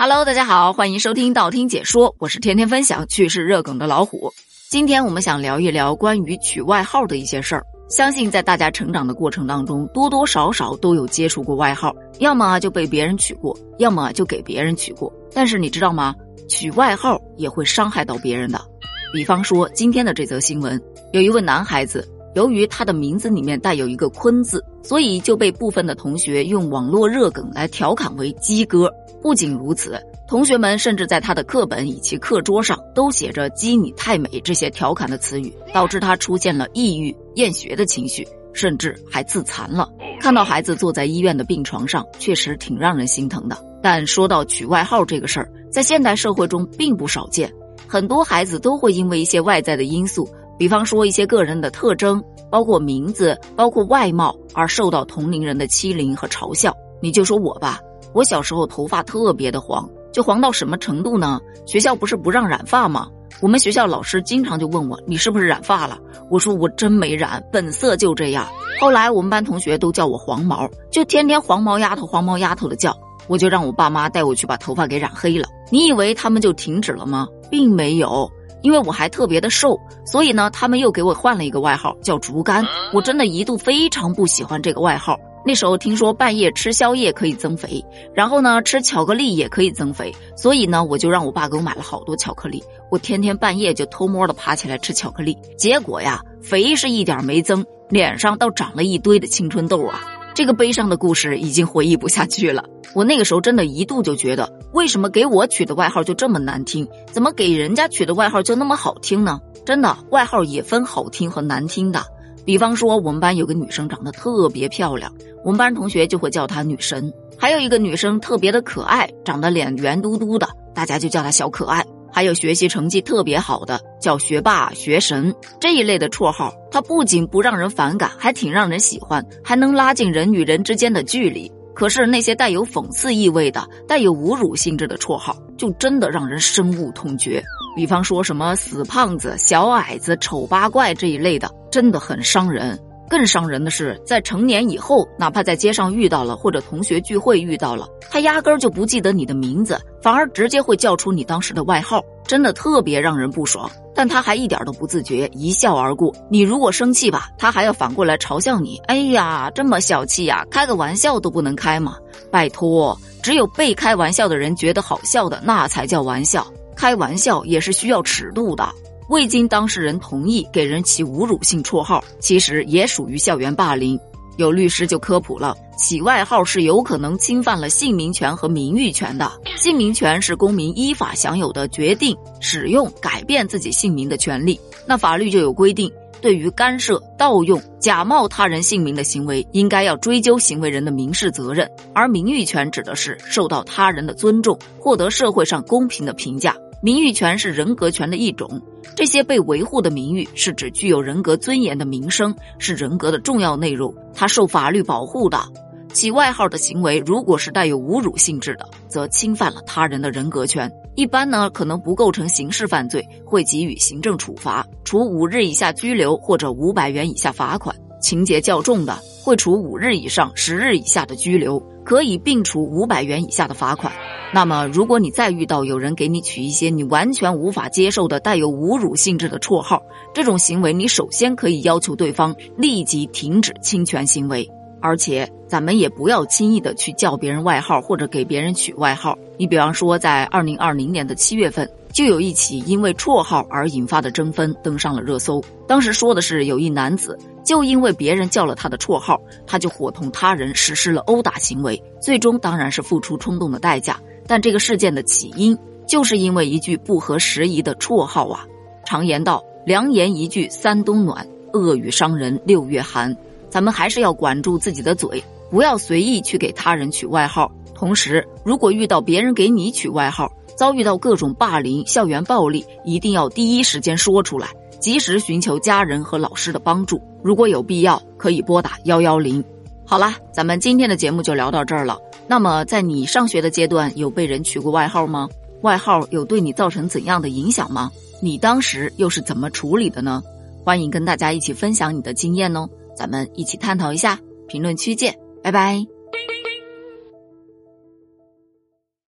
Hello，大家好，欢迎收听道听解说，我是天天分享趣事热梗的老虎。今天我们想聊一聊关于取外号的一些事儿。相信在大家成长的过程当中，多多少少都有接触过外号，要么就被别人取过，要么就给别人取过。但是你知道吗？取外号也会伤害到别人的。比方说今天的这则新闻，有一位男孩子。由于他的名字里面带有一个“坤”字，所以就被部分的同学用网络热梗来调侃为“鸡哥”。不仅如此，同学们甚至在他的课本以及课桌上都写着“鸡你太美”这些调侃的词语，导致他出现了抑郁、厌学的情绪，甚至还自残了。看到孩子坐在医院的病床上，确实挺让人心疼的。但说到取外号这个事儿，在现代社会中并不少见，很多孩子都会因为一些外在的因素。比方说一些个人的特征，包括名字，包括外貌，而受到同龄人的欺凌和嘲笑。你就说我吧，我小时候头发特别的黄，就黄到什么程度呢？学校不是不让染发吗？我们学校老师经常就问我，你是不是染发了？我说我真没染，本色就这样。后来我们班同学都叫我黄毛，就天天黄毛丫头、黄毛丫头的叫，我就让我爸妈带我去把头发给染黑了。你以为他们就停止了吗？并没有。因为我还特别的瘦，所以呢，他们又给我换了一个外号，叫竹竿。我真的一度非常不喜欢这个外号。那时候听说半夜吃宵夜可以增肥，然后呢，吃巧克力也可以增肥，所以呢，我就让我爸给我买了好多巧克力。我天天半夜就偷摸的爬起来吃巧克力，结果呀，肥是一点没增，脸上倒长了一堆的青春痘啊。这个悲伤的故事已经回忆不下去了。我那个时候真的一度就觉得，为什么给我取的外号就这么难听？怎么给人家取的外号就那么好听呢？真的，外号也分好听和难听的。比方说，我们班有个女生长得特别漂亮，我们班同学就会叫她女神；还有一个女生特别的可爱，长得脸圆嘟嘟的，大家就叫她小可爱。还有学习成绩特别好的，叫学霸、学神这一类的绰号，它不仅不让人反感，还挺让人喜欢，还能拉近人与人之间的距离。可是那些带有讽刺意味的、带有侮辱性质的绰号，就真的让人深恶痛绝。比方说什么死胖子、小矮子、丑八怪这一类的，真的很伤人。更伤人的是，在成年以后，哪怕在街上遇到了，或者同学聚会遇到了，他压根儿就不记得你的名字，反而直接会叫出你当时的外号，真的特别让人不爽。但他还一点都不自觉，一笑而过。你如果生气吧，他还要反过来嘲笑你。哎呀，这么小气呀，开个玩笑都不能开吗？拜托，只有被开玩笑的人觉得好笑的，那才叫玩笑。开玩笑也是需要尺度的。未经当事人同意给人起侮辱性绰号，其实也属于校园霸凌。有律师就科普了，起外号是有可能侵犯了姓名权和名誉权的。姓名权是公民依法享有的决定、使用、改变自己姓名的权利。那法律就有规定，对于干涉、盗用、假冒他人姓名的行为，应该要追究行为人的民事责任。而名誉权指的是受到他人的尊重，获得社会上公平的评价。名誉权是人格权的一种，这些被维护的名誉是指具有人格尊严的名声，是人格的重要内容，它受法律保护的。起外号的行为，如果是带有侮辱性质的，则侵犯了他人的人格权。一般呢，可能不构成刑事犯罪，会给予行政处罚，处五日以下拘留或者五百元以下罚款；情节较重的，会处五日以上十日以下的拘留。可以并处五百元以下的罚款。那么，如果你再遇到有人给你取一些你完全无法接受的带有侮辱性质的绰号，这种行为你首先可以要求对方立即停止侵权行为。而且，咱们也不要轻易的去叫别人外号或者给别人取外号。你比方说，在二零二零年的七月份，就有一起因为绰号而引发的争纷登上了热搜。当时说的是，有一男子就因为别人叫了他的绰号，他就伙同他人实施了殴打行为，最终当然是付出冲动的代价。但这个事件的起因，就是因为一句不合时宜的绰号啊。常言道，良言一句三冬暖，恶语伤人六月寒。咱们还是要管住自己的嘴，不要随意去给他人取外号。同时，如果遇到别人给你取外号，遭遇到各种霸凌、校园暴力，一定要第一时间说出来，及时寻求家人和老师的帮助。如果有必要，可以拨打幺幺零。好了，咱们今天的节目就聊到这儿了。那么，在你上学的阶段，有被人取过外号吗？外号有对你造成怎样的影响吗？你当时又是怎么处理的呢？欢迎跟大家一起分享你的经验哦。咱们一起探讨一下，评论区见，拜拜。